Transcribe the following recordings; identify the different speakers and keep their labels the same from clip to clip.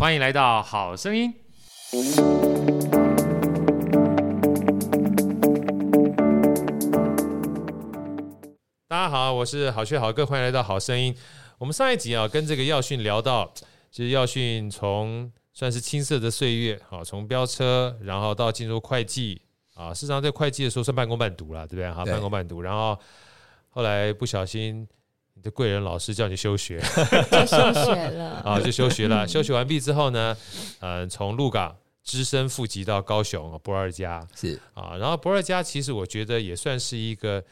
Speaker 1: 欢迎来到好声音。大家好，我是好学好哥，欢迎来到好声音。我们上一集啊，跟这个耀训聊到，其实耀训从算是青涩的岁月，好，从飙车，然后到进入会计啊，事实上在会计的时候算半工半读了，对不对？哈，半工半读，然后后来不小心。你的贵人老师叫你休学，
Speaker 2: 就休学了 啊，
Speaker 1: 就休学了。休学完毕之后呢，嗯，从鹿港只身赴籍到高雄不二家
Speaker 3: 是
Speaker 1: 啊，然后不二家其实我觉得也算是一个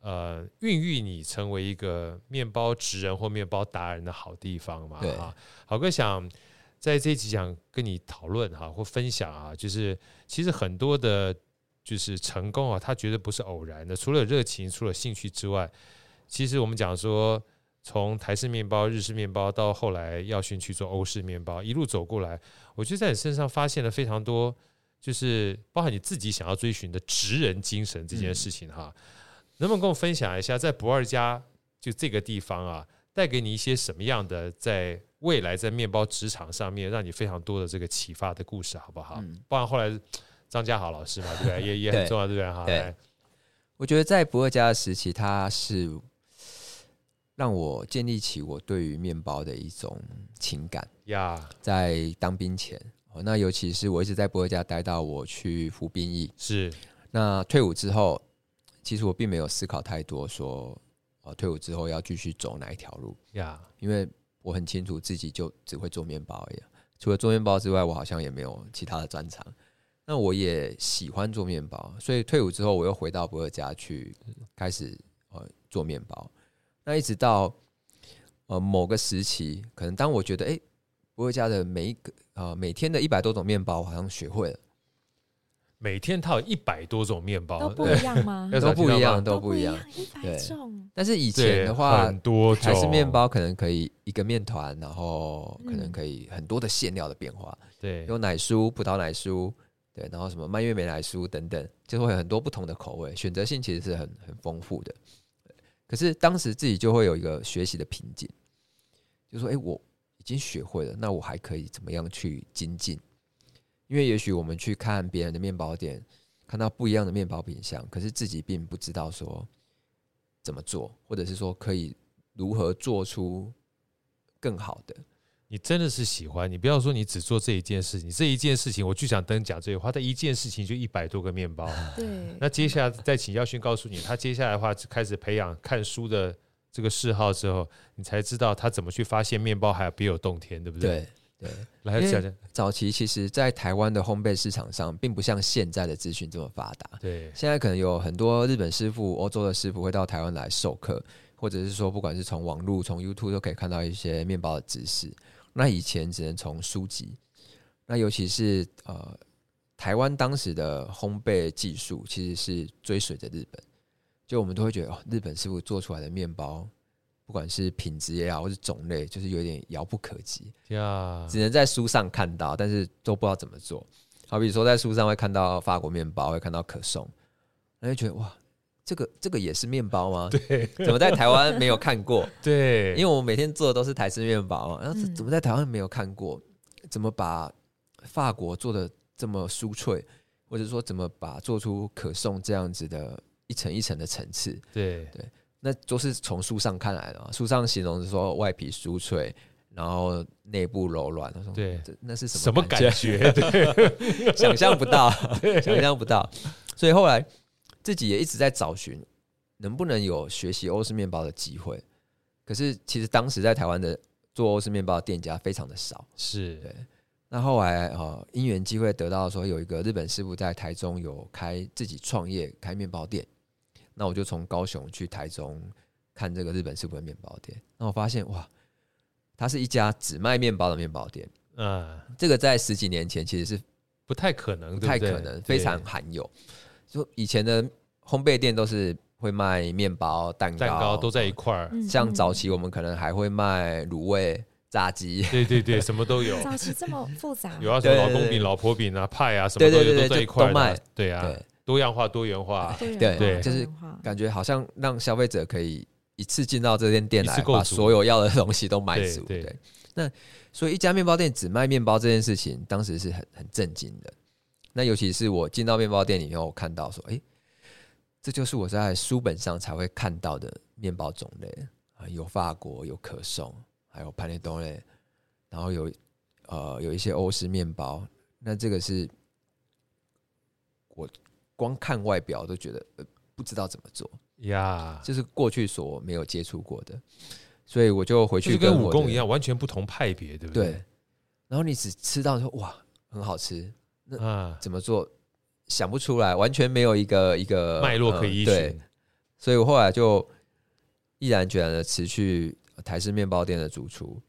Speaker 1: 呃，孕育你成为一个面包职人或面包达人的好地方嘛。啊，好哥想在这一集想跟你讨论哈，或分享啊，就是其实很多的，就是成功啊，他绝对不是偶然的，除了热情，除了兴趣之外。其实我们讲说，从台式面包、日式面包到后来耀勋去做欧式面包，一路走过来，我觉得在你身上发现了非常多，就是包含你自己想要追寻的职人精神这件事情哈。能不能跟我分享一下，在不二家就这个地方啊，带给你一些什么样的在未来在面包职场上面让你非常多的这个启发的故事，好不好？包含后来张家豪老师嘛，对不对？也也很重要，对不对？哈，来，
Speaker 3: 我觉得在不二家的时期，他是。让我建立起我对于面包的一种情感
Speaker 1: 呀。
Speaker 3: 在当兵前，哦那尤其是我一直在伯尔家待到我去服兵役，
Speaker 1: 是。
Speaker 3: 那退伍之后，其实我并没有思考太多，说哦，退伍之后要继续走哪一条路
Speaker 1: 呀？
Speaker 3: 因为我很清楚自己就只会做面包而已，除了做面包之外，我好像也没有其他的专长。那我也喜欢做面包，所以退伍之后，我又回到不二家去开始呃做面包。那一直到呃某个时期，可能当我觉得哎，不二家的每一个啊、呃、每天的一百多种面包，我好像学会了。
Speaker 1: 每天它有一百多种面包
Speaker 2: 都不一样吗？
Speaker 3: 都不一样，都不一样，
Speaker 2: 一百种。
Speaker 3: 但是以前的话，
Speaker 1: 很多种
Speaker 3: 还是面包可能可以一个面团，然后可能可以很多的馅料的变化。
Speaker 1: 对，
Speaker 3: 有奶酥、葡萄奶酥，对，然后什么蔓越莓奶酥等等，就会有很多不同的口味，选择性其实是很很丰富的。可是当时自己就会有一个学习的瓶颈，就说：“哎，我已经学会了，那我还可以怎么样去精进？因为也许我们去看别人的面包店，看到不一样的面包品相，可是自己并不知道说怎么做，或者是说可以如何做出更好的。”
Speaker 1: 你真的是喜欢你，不要说你只做这一件事情，这一件事情我就想等讲这句话，他一件事情就一百多个面包。
Speaker 2: 对，
Speaker 1: 那接下来再请耀训告诉你，他接下来的话开始培养看书的这个嗜好之后，你才知道他怎么去发现面包还有别有洞天，对不对？
Speaker 3: 对对，
Speaker 1: 来讲讲。
Speaker 3: 早期其实，在台湾的烘焙市场上，并不像现在的资讯这么发达。
Speaker 1: 对，
Speaker 3: 现在可能有很多日本师傅、欧洲的师傅会到台湾来授课，或者是说，不管是从网络、从 YouTube 都可以看到一些面包的知识。那以前只能从书籍，那尤其是呃，台湾当时的烘焙技术其实是追随着日本，就我们都会觉得哦，日本师傅做出来的面包，不管是品质也好，或是种类，就是有点遥不可及
Speaker 1: 呀，
Speaker 3: 只能在书上看到，但是都不知道怎么做。好比说在书上会看到法国面包，会看到可颂，那就觉得哇。这个这个也是面包吗？
Speaker 1: 对，
Speaker 3: 怎么在台湾没有看过？
Speaker 1: 对，
Speaker 3: 因为我每天做的都是台式面包，然后怎么在台湾没有看过？怎么把法国做的这么酥脆，或者说怎么把做出可颂这样子的一层一层的层次？
Speaker 1: 对
Speaker 3: 对，那都是从书上看来的。书上形容是说外皮酥脆，然后内部柔软。
Speaker 1: 对，
Speaker 3: 那是什么
Speaker 1: 什么感觉？对，
Speaker 3: 想象不到，想象不到。所以后来。自己也一直在找寻能不能有学习欧式面包的机会，可是其实当时在台湾的做欧式面包的店家非常的少。
Speaker 1: 是
Speaker 3: 对。那后来哦，因缘机会得到说有一个日本师傅在台中有开自己创业开面包店，那我就从高雄去台中看这个日本师傅的面包店。那我发现哇，他是一家只卖面包的面包店。嗯，这个在十几年前其实是
Speaker 1: 不太可能，
Speaker 3: 不太可能，非常罕有。就以前的烘焙店都是会卖面包、蛋糕，
Speaker 1: 蛋糕都在一块儿。
Speaker 3: 像早期我们可能还会卖卤味、炸鸡，
Speaker 1: 对对对，什么都有。
Speaker 2: 早期这么复杂，
Speaker 1: 有啊，什么老公饼、老婆饼啊、派啊，什么都有，都在一块儿卖。对啊，多样化、多元化，
Speaker 3: 对对，就是感觉好像让消费者可以一次进到这间店来，把所有要的东西都买足。对，那所以一家面包店只卖面包这件事情，当时是很很震惊的。那尤其是我进到面包店里面，我看到说，哎、欸，这就是我在书本上才会看到的面包种类啊，有法国，有可颂，还有潘内多类，然后有呃有一些欧式面包。那这个是我光看外表都觉得。不知道怎么做呀，这是过去所没有接触过的，所以我就回去跟
Speaker 1: 武功一样，完全不同派别，对不对？
Speaker 3: 对。然后你只吃到说哇，很好吃，那怎么做？想不出来，完全没有一个一个
Speaker 1: 脉络可以依循。
Speaker 3: 所以我后来就毅然决然的辞去台式面包店的主厨。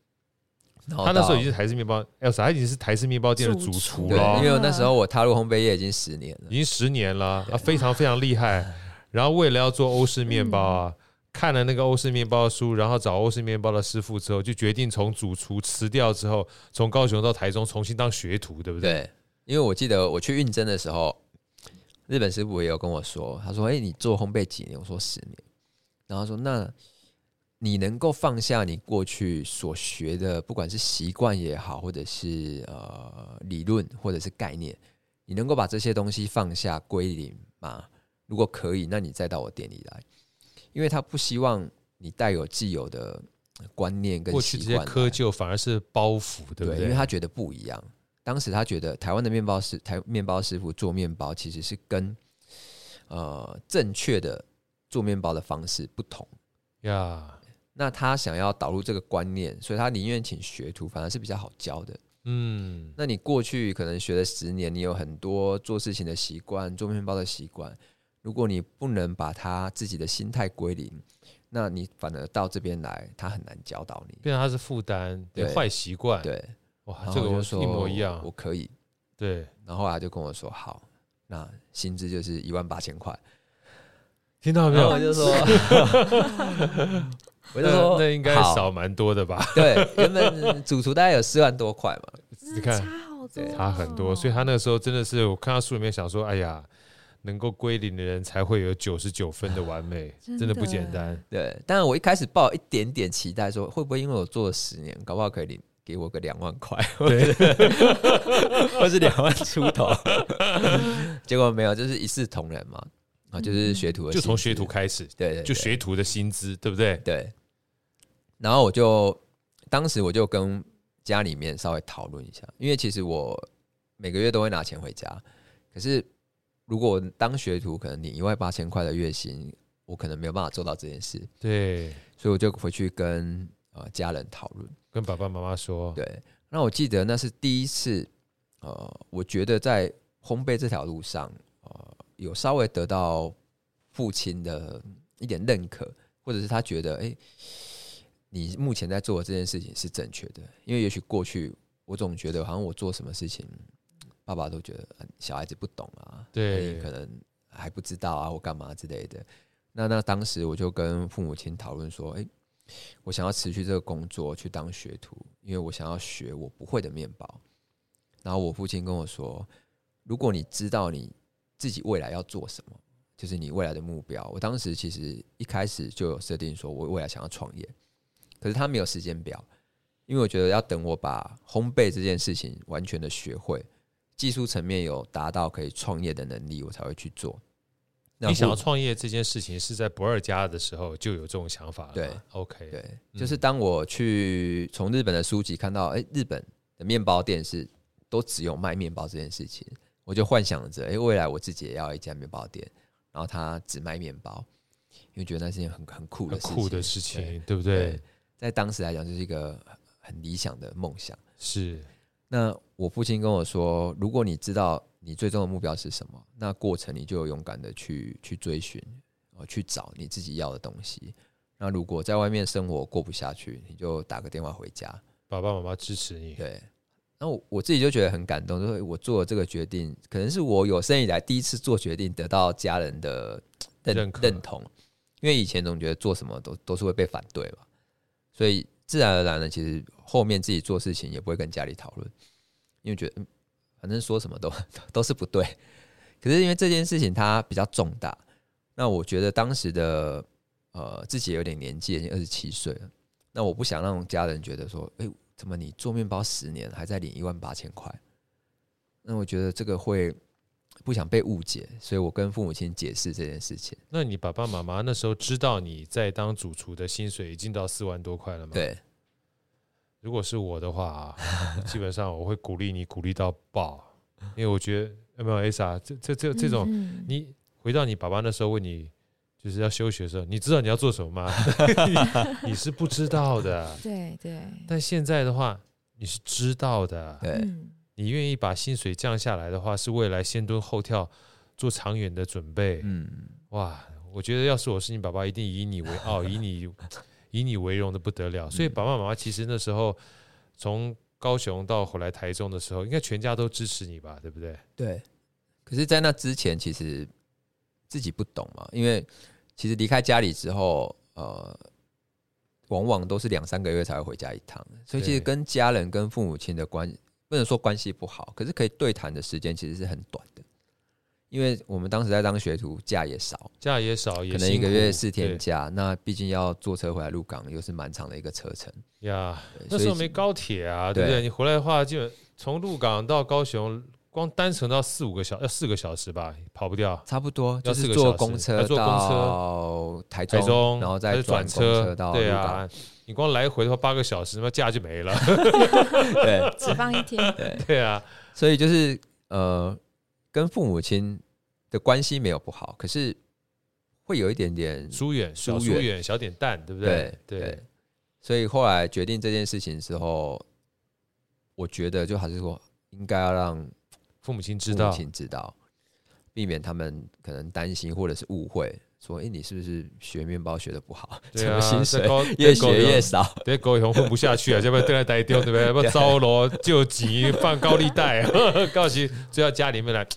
Speaker 1: 他那时候已经是台式面包，Elsa 他已经是台式面包店的主厨了。
Speaker 3: 因为那时候我踏入烘焙业已经十年了，
Speaker 1: 已经十年了，啊，非常非常厉害。然后为了要做欧式面包啊，嗯、看了那个欧式面包书，然后找欧式面包的师傅之后，就决定从主厨辞掉之后，从高雄到台中重新当学徒，对不对？
Speaker 3: 对，因为我记得我去应征的时候，日本师傅也有跟我说，他说：“哎，你做烘焙几年？”我说：“十年。”然后说：“那你能够放下你过去所学的，不管是习惯也好，或者是呃理论或者是概念，你能够把这些东西放下归零吗？”如果可以，那你再到我店里来，因为他不希望你带有既有的观念跟习惯，过去这些
Speaker 1: 窠臼反而是包袱，对不对？
Speaker 3: 因为他觉得不一样。当时他觉得台湾的面包师、台面包师傅做面包其实是跟呃正确的做面包的方式不同呀。那他想要导入这个观念，所以他宁愿请学徒，反而是比较好教的。嗯，那你过去可能学了十年，你有很多做事情的习惯，做面包的习惯。如果你不能把他自己的心态归零，那你反而到这边来，他很难教导你，
Speaker 1: 变成他是负担，对坏习惯，
Speaker 3: 对，
Speaker 1: 哇，这个我说一模一样，
Speaker 3: 我可以，
Speaker 1: 对，
Speaker 3: 然后后来就跟我说，好，那薪资就是一万八千块，
Speaker 1: 听到没有？
Speaker 3: 我就说，我就
Speaker 1: 说，那应该少蛮多的吧？
Speaker 3: 对，原本主厨大概有四万多块嘛，
Speaker 1: 你看
Speaker 2: 差好多，
Speaker 1: 差很多，所以他那个时候真的是，我看到书里面想说，哎呀。能够归零的人才会有九十九分的完美，真的，真的不简单。
Speaker 3: 对，但是我一开始抱一点点期待，说会不会因为我做了十年，搞不好可以领给我个两万块，对，或是两万出头。结果没有，就是一视同仁嘛，啊，就是学徒的，
Speaker 1: 就从学徒开始，
Speaker 3: 对，
Speaker 1: 就学徒的薪资，对不对？
Speaker 3: 对。然后我就当时我就跟家里面稍微讨论一下，因为其实我每个月都会拿钱回家，可是。如果我当学徒，可能你一万八千块的月薪，我可能没有办法做到这件事。
Speaker 1: 对，
Speaker 3: 所以我就回去跟呃家人讨论，
Speaker 1: 跟爸爸妈妈说。
Speaker 3: 对，那我记得那是第一次，呃，我觉得在烘焙这条路上，呃，有稍微得到父亲的一点认可，或者是他觉得，哎、欸，你目前在做的这件事情是正确的。因为也许过去我总觉得，好像我做什么事情。爸爸都觉得小孩子不懂啊，对，可能还不知道啊，或干嘛之类的。那那当时我就跟父母亲讨论说，诶，我想要辞去这个工作去当学徒，因为我想要学我不会的面包。然后我父亲跟我说，如果你知道你自己未来要做什么，就是你未来的目标。我当时其实一开始就有设定说，我未来想要创业，可是他没有时间表，因为我觉得要等我把烘焙这件事情完全的学会。技术层面有达到可以创业的能力，我才会去做。
Speaker 1: 你想要创业这件事情是在不二家的时候就有这种想法了？
Speaker 3: 对
Speaker 1: ，OK，
Speaker 3: 对，就是当我去从日本的书籍看到，哎，日本的面包店是都只有卖面包这件事情，我就幻想着，哎，未来我自己也要一家面包店，然后他只卖面包，因为觉得那是件很很酷的事情，
Speaker 1: 酷的事情，对，对不对？对，
Speaker 3: 在当时来讲，就是一个很理想的梦想，
Speaker 1: 是。
Speaker 3: 那我父亲跟我说，如果你知道你最终的目标是什么，那过程你就勇敢的去去追寻，去找你自己要的东西。那如果在外面生活过不下去，你就打个电话回家，
Speaker 1: 爸爸妈妈支持你。
Speaker 3: 对，那我我自己就觉得很感动，就是我做了这个决定，可能是我有生以来第一次做决定得到家人的 认认，认同，因为以前总觉得做什么都都是会被反对嘛，所以。自然而然的，其实后面自己做事情也不会跟家里讨论，因为觉得嗯，反正说什么都 都是不对。可是因为这件事情它比较重大，那我觉得当时的呃自己有点年纪，已经二十七岁了。那我不想让家人觉得说，哎、欸，怎么你做面包十年还在领一万八千块？那我觉得这个会不想被误解，所以我跟父母亲解释这件事情。
Speaker 1: 那你爸爸妈妈那时候知道你在当主厨的薪水已经到四万多块了吗？
Speaker 3: 对。
Speaker 1: 如果是我的话，基本上我会鼓励你，鼓励到爆，因为我觉得有没有 S 啊？这这这这种，你回到你爸爸那时候问你，就是要休学的时候，你知道你要做什么吗？你是不知道的，
Speaker 2: 对对。
Speaker 1: 但现在的话，你是知道的，
Speaker 3: 对。
Speaker 1: 你愿意把薪水降下来的话，是未来先蹲后跳，做长远的准备。嗯，哇，我觉得要是我是你爸爸，一定以你为傲，以你。以你为荣的不得了，所以爸爸妈妈其实那时候从高雄到回来台中的时候，应该全家都支持你吧，对不对？
Speaker 3: 对。可是，在那之前，其实自己不懂嘛，因为其实离开家里之后，呃，往往都是两三个月才会回家一趟，所以其实跟家人、跟父母亲的关不能说关系不好，可是可以对谈的时间其实是很短的。因为我们当时在当学徒，假也少，
Speaker 1: 假也少，
Speaker 3: 可能一个月四天假。那毕竟要坐车回来鹿港，又是蛮长的一个车程
Speaker 1: 呀。那时候没高铁啊，对不对？你回来的话，就从鹿港到高雄，光单程到四五个小，要四个小时吧，跑不掉。
Speaker 3: 差不多，就是坐公车，坐公车到台中，然后再转车到鹿港。对啊，
Speaker 1: 你光来回的话八个小时，那假就没了。
Speaker 3: 对，
Speaker 2: 只放一天。
Speaker 3: 对
Speaker 1: 对啊，
Speaker 3: 所以就是呃。跟父母亲的关系没有不好，可是会有一点点
Speaker 1: 疏远，小疏远，小点淡，对不对？
Speaker 3: 对，对。所以后来决定这件事情之后，我觉得就还是说，应该要让
Speaker 1: 父母亲知道，
Speaker 3: 父母亲知道，避免他们可能担心或者是误会，说：“哎、欸，你是不是学面包学的不好？
Speaker 1: 对啊，
Speaker 3: 薪水 越学越少，
Speaker 1: 别狗以后混不下去啊！要不要丢？对不对？要不要招罗救急放高利贷？告诉就要家里面来。”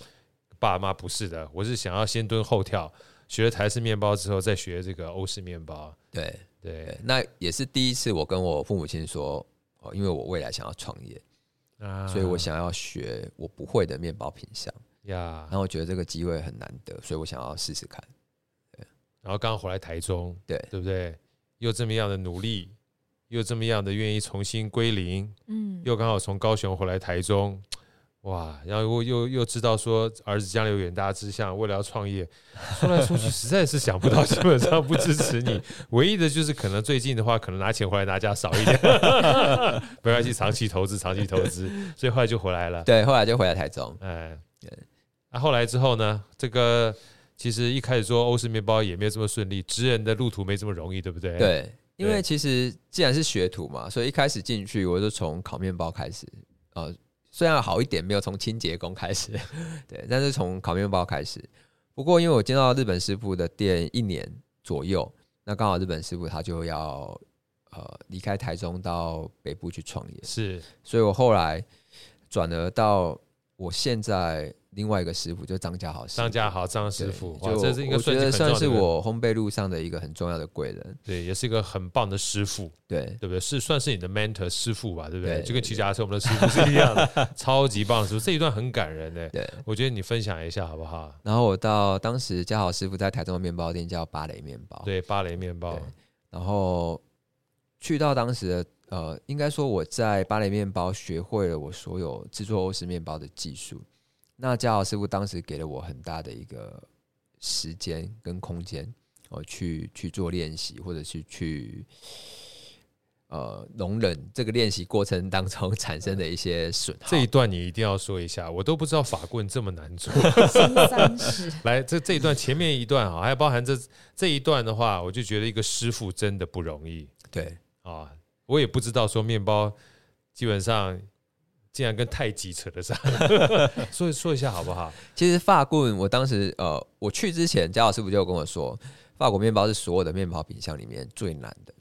Speaker 1: 爸妈不是的，我是想要先蹲后跳，学了台式面包之后再学这个欧式面包。
Speaker 3: 对对，那也是第一次我跟我父母亲说，哦，因为我未来想要创业，啊，所以我想要学我不会的面包品相呀。然后我觉得这个机会很难得，所以我想要试试看。对，
Speaker 1: 然后刚回来台中，
Speaker 3: 对
Speaker 1: 对不对？又这么样的努力，又这么样的愿意重新归零，嗯，又刚好从高雄回来台中。哇，然后又又又知道说儿子将来有远大志向，未来要创业，说来说去实在是想不到，基本上不支持你。唯一的就是可能最近的话，可能拿钱回来拿家少一点，没关系，长期投资，长期投资，所以后来就回来了。
Speaker 3: 对，后来就回来台中。
Speaker 1: 哎，对。那、啊、后来之后呢？这个其实一开始做欧式面包也没有这么顺利，职人的路途没这么容易，对不对？
Speaker 3: 对，因为其实既然是学徒嘛，所以一开始进去我就从烤面包开始啊。呃虽然好一点，没有从清洁工开始，对，但是从烤面包开始。不过因为我见到日本师傅的店一年左右，那刚好日本师傅他就要呃离开台中到北部去创业，
Speaker 1: 是，
Speaker 3: 所以我后来转而到我现在。另外一个师傅就张家豪，
Speaker 1: 张家豪张师傅，
Speaker 3: 就这是一个我觉得算是我烘焙路上的一个很重要的贵人，
Speaker 1: 对，也是一个很棒的师傅，
Speaker 3: 对，
Speaker 1: 对不对？是算是你的 mentor 师傅吧，对不对？对就跟骑脚踏车我们的师傅是一样的，超级棒的师傅。这一段很感人呢，对，我觉得你分享一下好不好？
Speaker 3: 然后我到当时家豪师傅在台中的面包店叫芭蕾面包，
Speaker 1: 对，芭蕾面包。
Speaker 3: 然后去到当时的呃，应该说我在芭蕾面包学会了我所有制作欧式面包的技术。那嘉豪师傅当时给了我很大的一个时间跟空间，哦，去去做练习，或者是去呃容忍这个练习过程当中产生的一些损耗。
Speaker 1: 这一段你一定要说一下，我都不知道法棍这么难做。来，这这一段前面一段啊，还包含这这一段的话，我就觉得一个师傅真的不容易。
Speaker 3: 对
Speaker 1: 啊，我也不知道说面包基本上。竟然跟太极扯得上，说说一下好不好？
Speaker 3: 其实法棍，我当时呃，我去之前，贾老师傅就跟我说，法国面包是所有的面包品相里面最难的。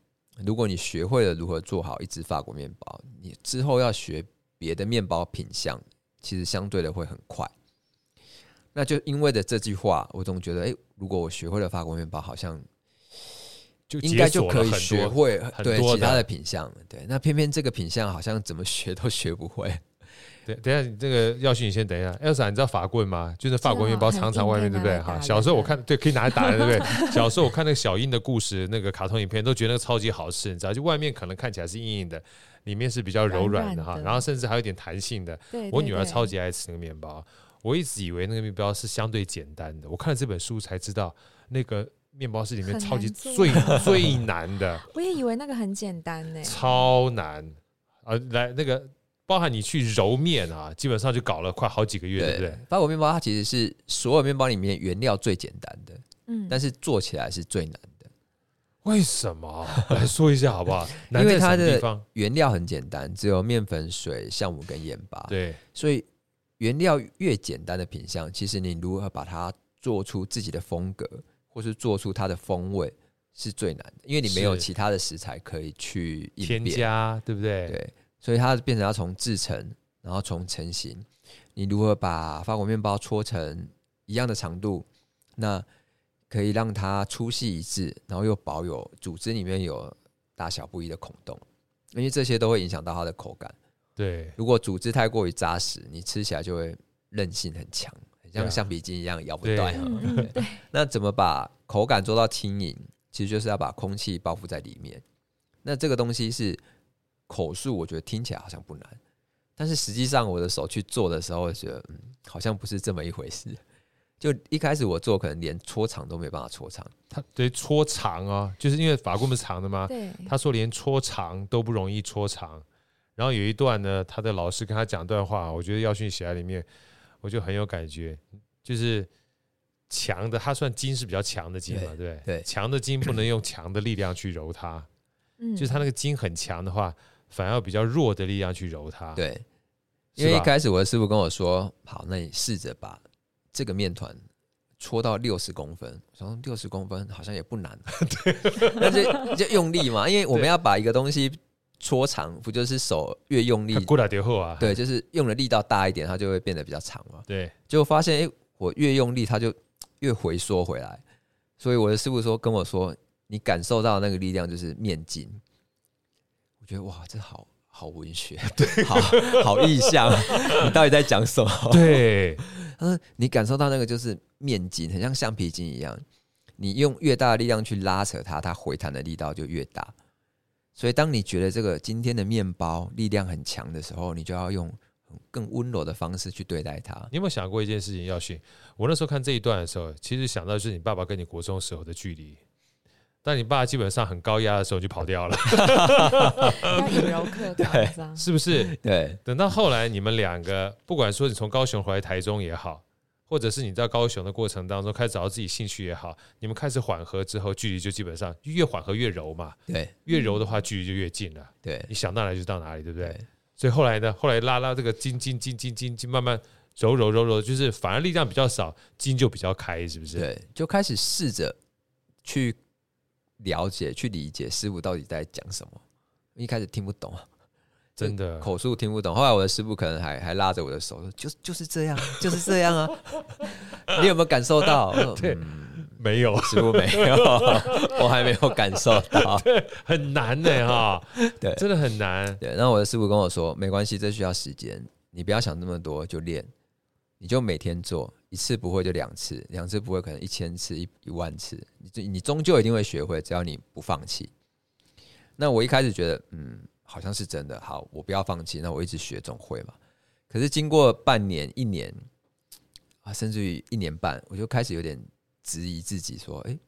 Speaker 3: 如果你学会了如何做好一只法国面包，你之后要学别的面包品相，其实相对的会很快。那就因为的这句话，我总觉得，哎，如果我学会了法国面包，好像就应该就可以学会对其他的品相。对，那偏偏这个品相好像怎么学都学不会。
Speaker 1: 等等一下，你这个耀勋，你先等一下。Elsa，你知道法棍吗？就是法国面包常常外面，对不对？哈，小时候我看，对，可以拿来打的，对不对？小时候我看那个小英的故事，那个卡通影片，都觉得那个超级好吃，你知道？就外面可能看起来是硬硬的，里面是比较柔软的哈，然后甚至还有点弹性的。我女儿超级爱吃那个面包，我一直以为那个面包是相对简单的，我看了这本书才知道那个。面包是里面超级最最难的，
Speaker 2: 我也以为那个很简单呢，
Speaker 1: 超难啊！来，那个包含你去揉面啊，基本上就搞了快好几个月，对不对？
Speaker 3: 法国面包它其实是所有面包里面原料最简单的，嗯，但是做起来是最难的。
Speaker 1: 为什么？来说一下好不好？
Speaker 3: 因为它的原料很简单，只有面粉、水、酵母跟盐巴。
Speaker 1: 对，
Speaker 3: 所以原料越简单的品相，其实你如何把它做出自己的风格。或是做出它的风味是最难的，因为你没有其他的食材可以去
Speaker 1: 添加，对不对？
Speaker 3: 对，所以它变成要从制成，然后从成型，你如何把法国面包搓成一样的长度，那可以让它粗细一致，然后又保有组织里面有大小不一的孔洞，因为这些都会影响到它的口感。
Speaker 1: 对，
Speaker 3: 如果组织太过于扎实，你吃起来就会韧性很强。像橡皮筋一样咬不断。那怎么把口感做到轻盈？其实就是要把空气包覆在里面。那这个东西是口述，我觉得听起来好像不难，但是实际上我的手去做的时候，我觉得嗯，好像不是这么一回事。就一开始我做，可能连搓长都没办法搓长。
Speaker 1: 他对搓长啊，就是因为法棍不是长的吗？
Speaker 2: 对。
Speaker 1: 他说连搓长都不容易搓长。然后有一段呢，他的老师跟他讲段话，我觉得耀勋写在里面。我就很有感觉，就是强的，它算筋是比较强的筋嘛，对对，强的筋不能用强的力量去揉它，嗯，就是它那个筋很强的话，反而要比较弱的力量去揉它，
Speaker 3: 对。因为一开始我的师傅跟我说，好，那你试着把这个面团搓到六十公分，我说六十公分好像也不难，对，那就就用力嘛，因为我们要把一个东西。搓长不就是手越用力，
Speaker 1: 过来就厚啊？
Speaker 3: 对，就是用的力道大一点，它就会变得比较长嘛。
Speaker 1: 对，
Speaker 3: 结果发现，哎、欸，我越用力，它就越回缩回来。所以我的师傅说跟我说，你感受到那个力量就是面筋。我觉得哇，这好好文学，对，好好意象。你到底在讲什么？
Speaker 1: 对，
Speaker 3: 他说你感受到那个就是面筋，很像橡皮筋一样。你用越大的力量去拉扯它，它回弹的力道就越大。所以，当你觉得这个今天的面包力量很强的时候，你就要用更温柔的方式去对待它。
Speaker 1: 你有没有想过一件事情？耀勋，我那时候看这一段的时候，其实想到就是你爸爸跟你国中时候的距离。但你爸基本上很高压的时候就跑掉了，
Speaker 2: 对，
Speaker 1: 是不是？
Speaker 3: 对。
Speaker 1: 等到后来，你们两个，不管说你从高雄回来台中也好。或者是你在高雄的过程当中开始找到自己兴趣也好，你们开始缓和之后，距离就基本上越缓和越柔嘛。
Speaker 3: 对，
Speaker 1: 越柔的话，距离就越近了。
Speaker 3: 对，
Speaker 1: 你想到哪里就到哪里，对不对？所以后来呢，后来拉拉这个筋筋筋筋筋筋，慢慢柔柔柔柔，就是反而力量比较少，筋就比较开，是不是？
Speaker 3: 对，就开始试着去了解、去理解师傅到底在讲什么。一开始听不懂。
Speaker 1: 真的
Speaker 3: 口述听不懂，后来我的师傅可能还还拉着我的手说：“就就是这样，就是这样啊！” 你有没有感受到？
Speaker 1: 对，没有，
Speaker 3: 师傅没有，我还没有感受到。
Speaker 1: 对，很难的哈，对，真的很难。
Speaker 3: 对，然后我的师傅跟我说：“没关系，这需要时间，你不要想那么多，就练，你就每天做，一次不会就两次，两次不会可能一千次、一一万次，你你终究一定会学会，只要你不放弃。”那我一开始觉得，嗯。好像是真的，好，我不要放弃，那我一直学总会嘛。可是经过半年、一年啊，甚至于一年半，我就开始有点质疑自己，说：“哎，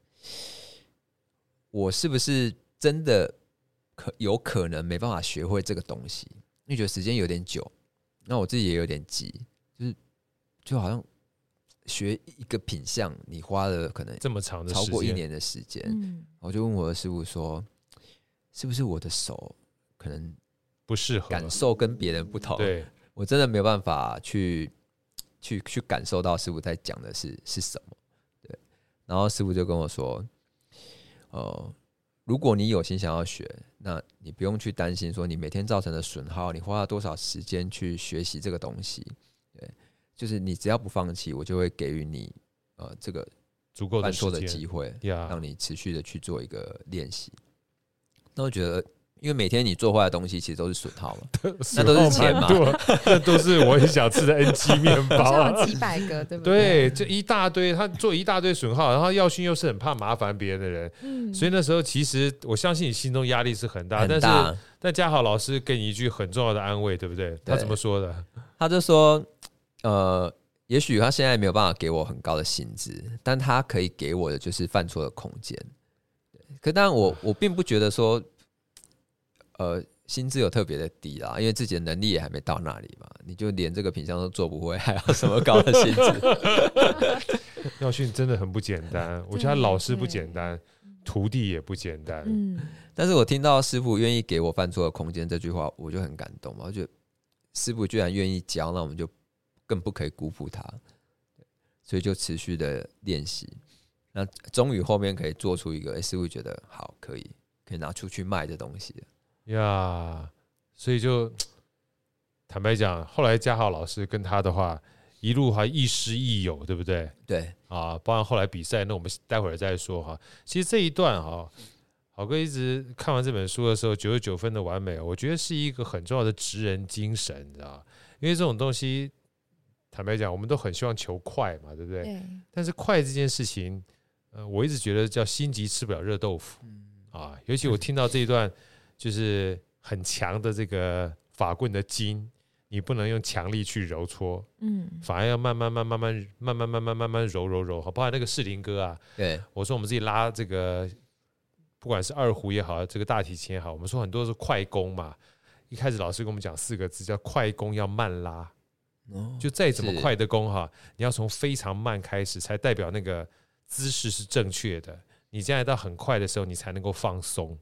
Speaker 3: 我是不是真的可有可能没办法学会这个东西？”因为觉得时间有点久，那我自己也有点急，就是就好像学一个品相，你花了可能这么长的超过一年的时间，嗯，我就问我的师傅说：“是不是我的手？”可能
Speaker 1: 不适合
Speaker 3: 感受跟别人不同，对，我真的没有办法去去去感受到师傅在讲的是是什么，对。然后师傅就跟我说：“呃，如果你有心想要学，那你不用去担心说你每天造成的损耗，你花了多少时间去学习这个东西，对，就是你只要不放弃，我就会给予你呃这个
Speaker 1: 足够的
Speaker 3: 犯错的机会，让你持续的去做一个练习。那我觉得。因为每天你做坏的东西其实都是损耗嘛，那都是钱嘛，
Speaker 1: 那都是我很想吃的 NG 面包啊，
Speaker 2: 几百个对不对？
Speaker 1: 对，这一大堆，他做一大堆损耗，然后耀勋又是很怕麻烦别人的人，嗯，所以那时候其实我相信你心中压力是很大，很大，但是但嘉豪老师给你一句很重要的安慰，对不对？对，他怎么说的？
Speaker 3: 他就说，呃，也许他现在没有办法给我很高的薪资，但他可以给我的就是犯错的空间。可当然我我并不觉得说。呃，薪资有特别的低啦，因为自己的能力也还没到那里嘛。你就连这个品相都做不会，还要什么高的薪资？
Speaker 1: 耀训真的很不简单，我觉得他老师不简单，徒弟也不简单。
Speaker 3: 嗯，但是我听到师傅愿意给我犯错的空间这句话，我就很感动嘛。我觉得师傅居然愿意教，那我们就更不可以辜负他。所以就持续的练习，那终于后面可以做出一个，欸，师傅觉得好，可以可以拿出去卖的东西。
Speaker 1: 呀，所以就坦白讲，后来嘉豪老师跟他的话，一路还亦师亦友，对不对？
Speaker 3: 对
Speaker 1: 啊，包括后来比赛，那我们待会儿再说哈。其实这一段哈，好哥一直看完这本书的时候，九十九分的完美，我觉得是一个很重要的职人精神，你知道？因为这种东西，坦白讲，我们都很希望求快嘛，对不对？对。但是快这件事情，呃，我一直觉得叫心急吃不了热豆腐，嗯啊，尤其我听到这一段。就是很强的这个法棍的筋，你不能用强力去揉搓，嗯，反而要慢慢慢慢慢慢慢慢慢慢慢揉揉揉，好，包括那个士林哥啊，
Speaker 3: 对，
Speaker 1: 我说我们自己拉这个，不管是二胡也好，这个大提琴也好，我们说很多是快攻嘛，一开始老师跟我们讲四个字叫快攻要慢拉，就再怎么快的攻哈，你要从非常慢开始，才代表那个姿势是正确的，你这样到很快的时候，你才能够放松。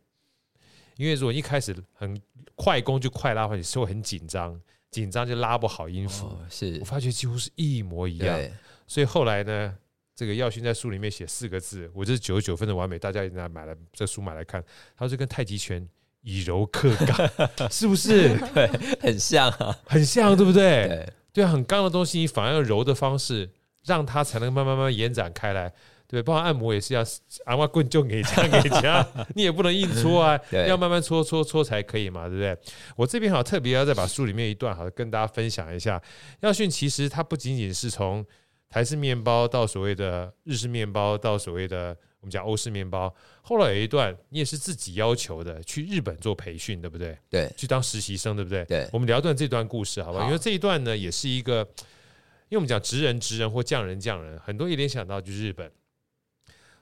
Speaker 1: 因为如果一开始很快攻就快拉，或者是会很紧张，紧张就拉不好音符。是我发觉几乎是一模一样。所以后来呢，这个耀勋在书里面写四个字，我这是九十九分的完美，大家也拿买来这书买来看。他说这跟太极拳以柔克刚，是不是？
Speaker 3: 对，很像啊，
Speaker 1: 很像，对不对？对，对，很刚的东西，你反而用柔的方式，让它才能慢慢慢慢延展开来。对，包括按摩也是要按摩棍就给加给加，你也不能硬搓啊，要慢慢搓搓搓才可以嘛，对不对？我这边好特别要再把书里面一段好跟大家分享一下。耀勋其实它不仅仅是从台式面包到所谓的日式面包，到所谓的我们讲欧式面包，后来有一段你也是自己要求的，去日本做培训，对不对？
Speaker 3: 对，
Speaker 1: 去当实习生，对不对？
Speaker 3: 对，
Speaker 1: 我们聊段这段故事，好吧？好，因为这一段呢，也是一个，因为我们讲职人职人或匠人匠人，很多一联想到就是日本。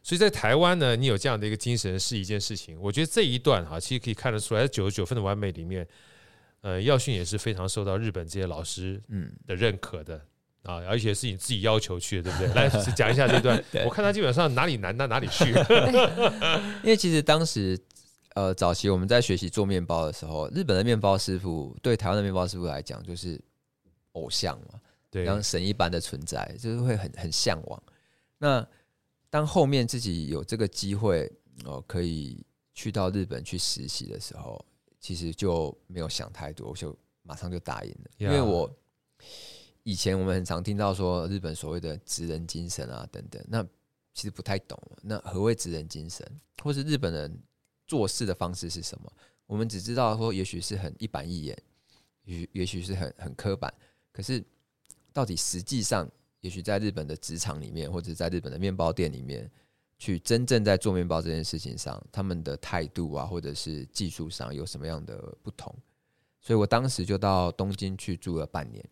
Speaker 1: 所以在台湾呢，你有这样的一个精神是一件事情。我觉得这一段哈，其实可以看得出来，在九十九分的完美里面，呃，耀训也是非常受到日本这些老师嗯的认可的啊，而且是你自己要求去的，对不对？来讲一下这段，我看他基本上哪里难到哪里去。
Speaker 3: 因为其实当时呃早期我们在学习做面包的时候，日本的面包师傅对台湾的面包师傅来讲就是偶像嘛，对，像神一般的存在，就是会很很向往。那当后面自己有这个机会哦，可以去到日本去实习的时候，其实就没有想太多，我就马上就答应了。因为我以前我们很常听到说日本所谓的职人精神啊等等，那其实不太懂。那何谓职人精神，或是日本人做事的方式是什么？我们只知道说，也许是很一板一眼，也也许是很很刻板。可是到底实际上？也许在日本的职场里面，或者在日本的面包店里面，去真正在做面包这件事情上，他们的态度啊，或者是技术上有什么样的不同？所以我当时就到东京去住了半年。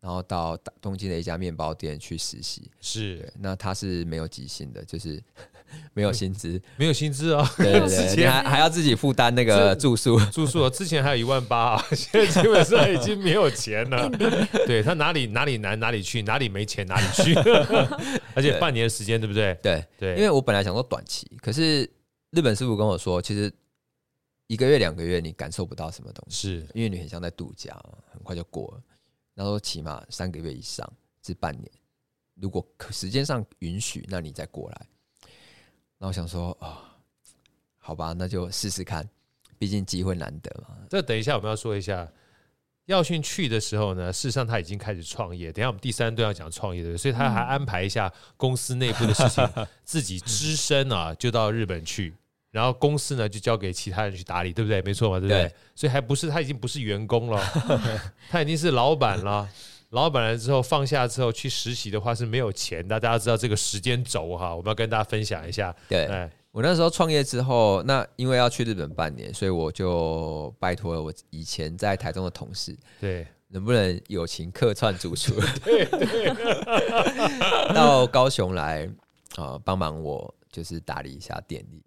Speaker 3: 然后到东京的一家面包店去实习，
Speaker 1: 是，
Speaker 3: 那他是没有即兴的，就是 没有薪资，
Speaker 1: 没有薪资哦，
Speaker 3: 对对对，你还还要自己负担那个住宿，
Speaker 1: 住宿之前还有一万八啊，现在基本上已经没有钱了。对，他哪里哪里难哪里去，哪里没钱哪里去，而且半年的时间，对不对？
Speaker 3: 对对，因为我本来想说短期，可是日本师傅跟我说，其实一个月两个月你感受不到什么东西，
Speaker 1: 是因
Speaker 3: 为你很像在度假，很快就过了。然后起码三个月以上至半年，如果可时间上允许，那你再过来。那我想说啊、哦，好吧，那就试试看，毕竟机会难得嘛。
Speaker 1: 这等一下我们要说一下，耀勋去的时候呢，事实上他已经开始创业。等一下我们第三段要讲创业的，所以他还安排一下公司内部的事情，自己只身啊就到日本去然后公司呢就交给其他人去打理，对不对？没错嘛，对不对？
Speaker 3: 对，
Speaker 1: 所以还不是他已经不是员工了，他已经是老板了。老板来之后放下之后去实习的话是没有钱的，大家知道这个时间轴哈，我们要跟大家分享一下。
Speaker 3: 对，我那时候创业之后，那因为要去日本半年，所以我就拜托了我以前在台中的同事，
Speaker 1: 对，
Speaker 3: 能不能友情客串主厨，
Speaker 1: 对 对，
Speaker 3: 到高雄来啊，呃，帮忙我就是打理一下店里，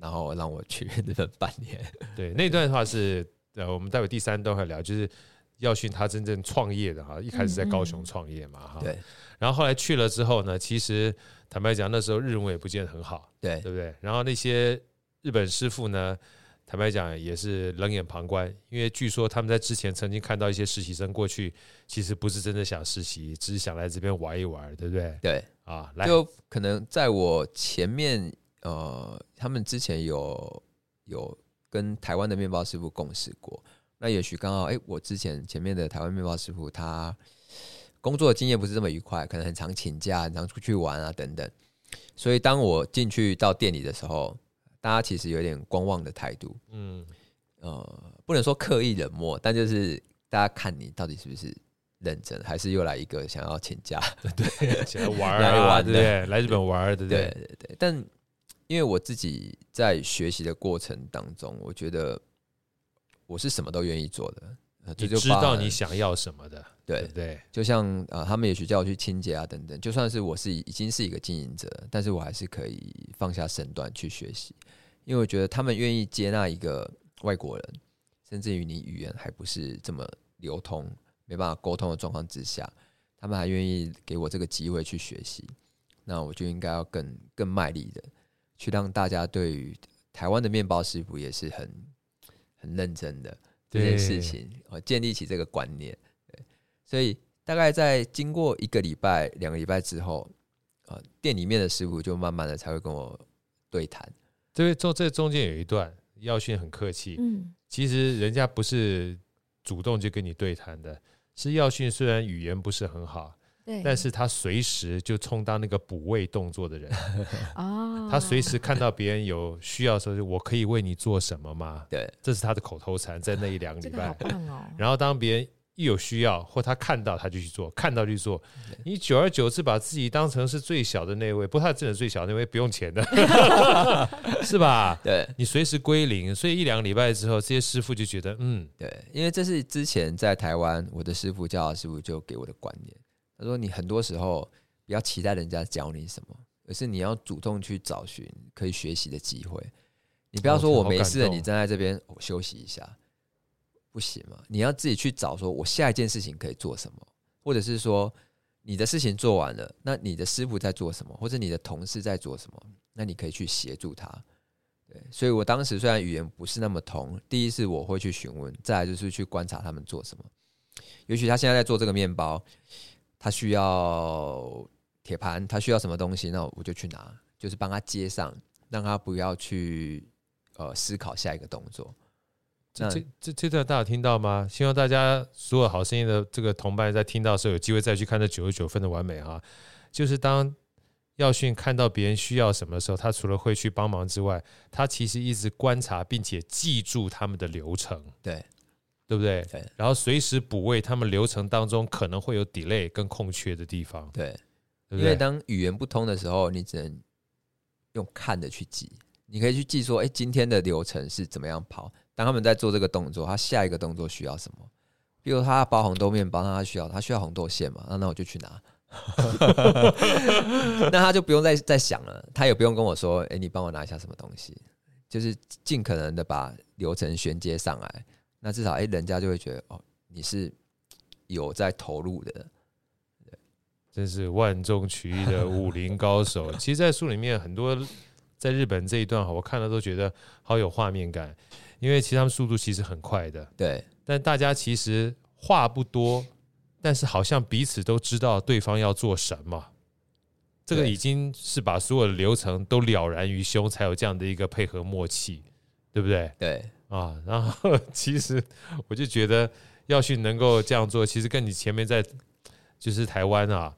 Speaker 3: 然后让我去日本半年。
Speaker 1: 对，那段的话是呃，我们待会第三段会聊，就是。耀训他真正创业的哈，一开始在高雄创业嘛哈，
Speaker 3: 对。
Speaker 1: 然后后来去了之后呢，其实坦白讲，那时候日文也不见得很好，
Speaker 3: 对，
Speaker 1: 对不对？然后那些日本师傅呢，坦白讲也是冷眼旁观，因为据说他们在之前曾经看到一些实习生过去，其实不是真的想实习，只是想来这边玩一玩，对不对？
Speaker 3: 对，
Speaker 1: 啊，来，
Speaker 3: 就可能在我前面，呃，他们之前有有跟台湾的面包师傅共事过。那也许刚好，哎，我之前前面的台湾面包师傅，他工作的经验不是这么愉快，可能很常请假，很常出去玩啊等等。所以当我进去到店里的时候，大家其实有点观望的态度，嗯，呃，不能说刻意冷漠，但就是大家看你到底是不是认真，还是又来一个想要请假，
Speaker 1: 对，想要玩啊，玩对？来日本玩？
Speaker 3: 对对对。但因为我自己在学习的过程当中，我觉得。我是什么都愿意做的，
Speaker 1: 你知道你想要什么的，
Speaker 3: 对
Speaker 1: 对，对，
Speaker 3: 就像啊，他们也许叫我去清洁啊等等，就算是我是已经是一个经营者，但是我还是可以放下身段去学习，因为我觉得他们愿意接纳一个外国人，甚至于你语言还不是这么流通，没办法沟通的状况之下，他们还愿意给我这个机会去学习，那我就应该要更更卖力的去让大家对于台湾的面包师傅也是很。很认真的这件事情，我建立起这个观念，对，所以大概在经过一个礼拜、两个礼拜之后，啊，店里面的师傅就慢慢的才会跟我对谈。
Speaker 1: 这个中这中间有一段，耀训很客气，嗯，其实人家不是主动就跟你对谈的，是耀训虽然语言不是很好。但是他随时就充当那个补位动作的人 哦，他随时看到别人有需要的时候，就我可以为你做什么吗？
Speaker 3: 对，
Speaker 1: 这是他的口头禅，在那一两个礼拜。
Speaker 2: 哦、
Speaker 1: 然后当别人一有需要或他看到他就去做，看到就去做。你久而久之把自己当成是最小的那位，不，他真的最小的那位不用钱的，是吧？
Speaker 3: 对，
Speaker 1: 你随时归零。所以一两个礼拜之后，这些师傅就觉得，嗯，
Speaker 3: 对，因为这是之前在台湾我的师傅教导师傅就给我的观念。他说：“你很多时候不要期待人家教你什么，而是你要主动去找寻可以学习的机会。你不要说我没事了，你站在这边我休息一下，不行嘛？你要自己去找，说我下一件事情可以做什么，或者是说你的事情做完了，那你的师傅在做什么，或者你的同事在做什么，那你可以去协助他。对，所以我当时虽然语言不是那么通，第一是我会去询问，再来就是去观察他们做什么。也许他现在在做这个面包。”他需要铁盘，他需要什么东西，那我就去拿，就是帮他接上，让他不要去呃思考下一个动作。
Speaker 1: 这这这这段大家有听到吗？希望大家所有好声音的这个同伴在听到的时候，有机会再去看这九十九分的完美哈。就是当耀训看到别人需要什么的时候，他除了会去帮忙之外，他其实一直观察并且记住他们的流程。
Speaker 3: 对。
Speaker 1: 对不对？对，然后随时补位，他们流程当中可能会有 delay 跟空缺的地方。
Speaker 3: 对，
Speaker 1: 对对，
Speaker 3: 因为当语言不通的时候，你只能用看的去记。你可以去记说，哎，今天的流程是怎么样跑？当他们在做这个动作，他下一个动作需要什么？比如他要包红豆面包，那他需要他需要红豆馅嘛？那那我就去拿。那他就不用再再想了，他也不用跟我说，哎，你帮我拿一下什么东西？就是尽可能的把流程衔接上来。那至少，哎，人家就会觉得哦，你是有在投入的，
Speaker 1: 真是万众取一的武林高手。其实，在书里面很多在日本这一段哈，我看了都觉得好有画面感，因为其实他们速度其实很快的，
Speaker 3: 对。
Speaker 1: 但大家其实话不多，但是好像彼此都知道对方要做什么，这个已经是把所有的流程都了然于胸，才有这样的一个配合默契，对不对？
Speaker 3: 对。
Speaker 1: 啊，然后其实我就觉得耀训能够这样做，其实跟你前面在就是台湾啊，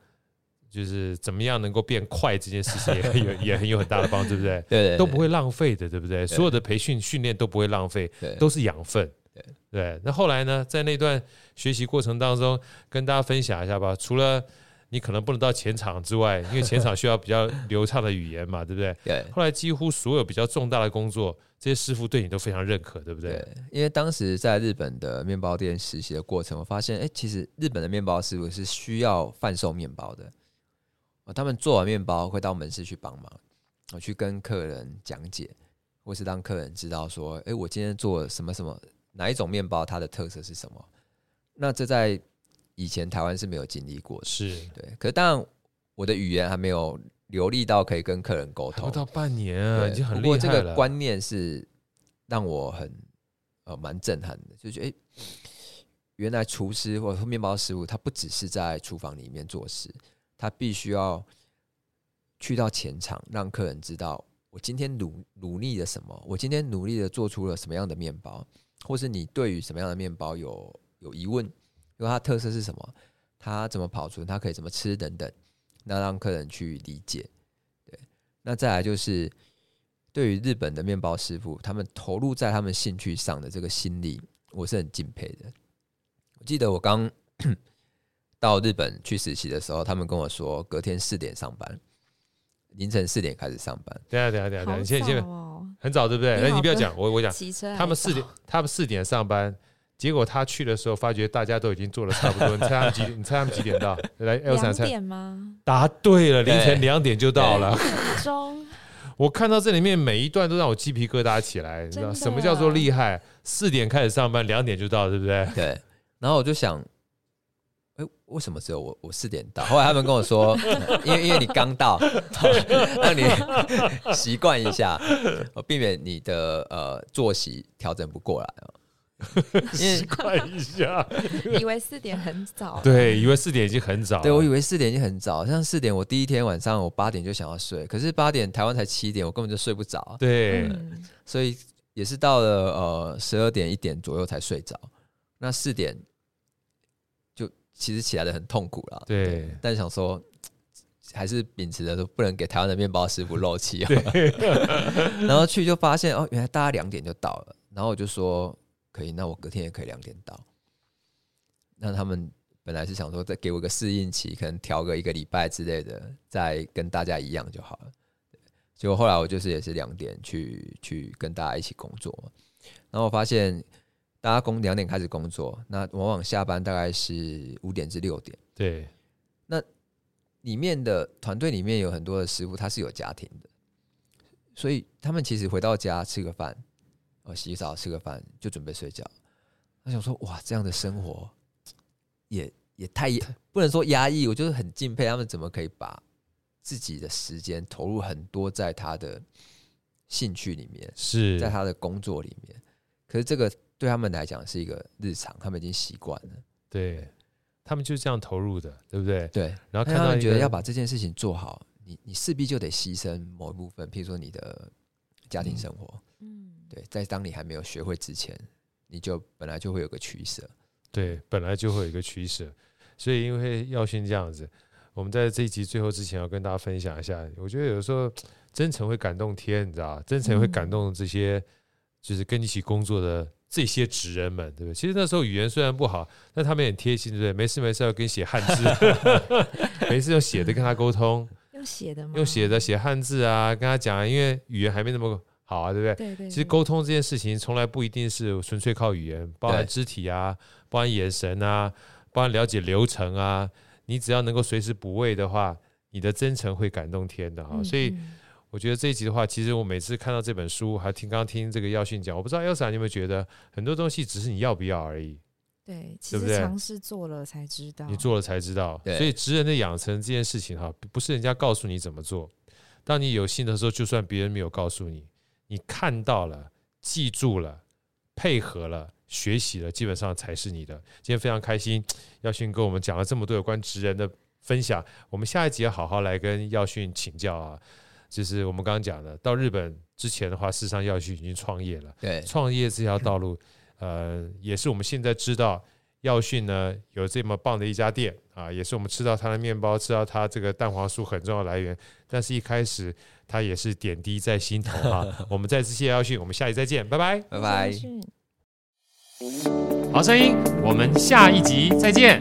Speaker 1: 就是怎么样能够变快这件事情也很有 也很有很大的帮助，对不对？
Speaker 3: 对，对，对，
Speaker 1: 都不会浪费的，对不对？对所有的培训训练都不会浪费，
Speaker 3: 对，
Speaker 1: 都是养分。对对。那后来呢，在那段学习过程当中，跟大家分享一下吧。除了你可能不能到前场之外，因为前场需要比较流畅的语言嘛，对不对？
Speaker 3: 对。
Speaker 1: 后来几乎所有比较重大的工作，这些师傅对你都非常认可，对不对？
Speaker 3: 对。因为当时在日本的面包店实习的过程，我发现，哎，其实日本的面包师傅是需要贩售面包的。他们做完面包会到门市去帮忙，我去跟客人讲解，或是让客人知道说，哎，我今天做什么什么哪一种面包，它的特色是什么？那这在以前台湾是没有经历过的，
Speaker 1: 是
Speaker 3: 对。可是当然，我的语言还没有流利到可以跟客人沟通，
Speaker 1: 不到半年啊，已经很厉害了。
Speaker 3: 不过这个观念是让我很呃蛮震撼的，就觉得哎，原来厨师或者说面包师傅，他不只是在厨房里面做事。他必须要去到前场，让客人知道我今天努努力了什么，我今天努力的做出了什么样的面包，或是你对于什么样的面包有有疑问，因为它特色是什么，它怎么保存，它可以怎么吃等等，那让客人去理解。对，那再来就是对于日本的面包师傅，他们投入在他们兴趣上的这个心力，我是很敬佩的。我记得我刚。到日本去实习的时候，他们跟我说，隔天四点上班，凌晨四点开始上班。
Speaker 1: 对啊，对啊，对啊，对啊，你现在现在很早，对不对？那你不要讲，我我讲，他们四点，他们四点上班，结果他去的时候，发觉大家都已经做了差不多。你猜 他们几？你猜他们几点到？来，
Speaker 2: 两点吗？
Speaker 1: 答对了，凌晨两点就到了。
Speaker 2: 钟，
Speaker 1: 我看到这里面每一段都让我鸡皮疙瘩起来，你知道什么叫做厉害？四点开始上班，两点就到，对不对？
Speaker 3: 对。然后我就想。哎，为什么只有我我四点到？后来他们跟我说，因为因为你刚到，让你习惯一下，避免你的呃作息调整不过来哦。
Speaker 1: 习惯一下，
Speaker 2: 以为四点很早，
Speaker 1: 对，以为四点已经很早。
Speaker 3: 对，我以为四点已经很早，像四点，我第一天晚上我八点就想要睡，可是八点台湾才七点，我根本就睡不着。
Speaker 1: 对，
Speaker 3: 所以也是到了呃十二点一点左右才睡着。那四点就。其实起来的很痛苦了，对，但想说还是秉持着说不能给台湾的面包师傅漏气啊。然后去就发现哦，原来大家两点就到了，然后我就说可以，那我隔天也可以两点到。那他们本来是想说再给我个适应期，可能调个一个礼拜之类的，再跟大家一样就好了。结果后来我就是也是两点去去跟大家一起工作嘛，然后我发现。大家工两点开始工作，那往往下班大概是五点至六点。
Speaker 1: 对，
Speaker 3: 那里面的团队里面有很多的师傅，他是有家庭的，所以他们其实回到家吃个饭，哦，洗澡吃个饭就准备睡觉。他想说，哇，这样的生活也也太不能说压抑，我就是很敬佩他们怎么可以把自己的时间投入很多在他的兴趣里面，
Speaker 1: 是
Speaker 3: 在他的工作里面。可是这个。对他们来讲是一个日常，他们已经习惯了。
Speaker 1: 对，他们就是这样投入的，对不对？
Speaker 3: 对。
Speaker 1: 然后看到
Speaker 3: 他们觉得要把这件事情做好，你你势必就得牺牲某一部分，譬如说你的家庭生活。嗯。对，在当你还没有学会之前，你就本来就会有个取舍。
Speaker 1: 对，本来就会有一个取舍。所以因为耀训这样子，我们在这一集最后之前要跟大家分享一下，我觉得有时候真诚会感动天，你知道真诚会感动这些就是跟你一起工作的。这些职人们，对不对？其实那时候语言虽然不好，但他们也很贴心，对不对？没事没事要跟你写汉字，没事用写的跟他沟通，
Speaker 2: 用写的吗？
Speaker 1: 用写的写汉字啊，跟他讲，因为语言还没那么好啊，对不对？
Speaker 2: 对对对。
Speaker 1: 其实沟通这件事情从来不一定是纯粹靠语言，包含肢体啊，包含眼神啊，包含了解流程啊。你只要能够随时补位的话，你的真诚会感动天的哈。所以。我觉得这一集的话，其实我每次看到这本书，还听刚刚听这个耀训讲，我不知道 Elsa 你有没有觉得很多东西只是你要不要而已。
Speaker 2: 对，其实尝试做了才知道。
Speaker 1: 你做了才知道。所以职人的养成这件事情哈，不是人家告诉你怎么做，当你有心的时候，就算别人没有告诉你，你看到了、记住了、配合了、学习了，基本上才是你的。今天非常开心，耀训跟我们讲了这么多有关职人的分享，我们下一集要好好来跟耀训请教啊。就是我们刚刚讲的，到日本之前的话，事实上耀训已经创业了。
Speaker 3: 对，
Speaker 1: 创业这条道路，呃，也是我们现在知道耀训呢有这么棒的一家店啊，也是我们吃到他的面包，吃到他这个蛋黄酥很重要的来源。但是一开始它也是点滴在心头啊。我们再次谢谢耀训，我们下集再见，拜拜，
Speaker 3: 拜拜。
Speaker 1: 好声音，我们下一集再见。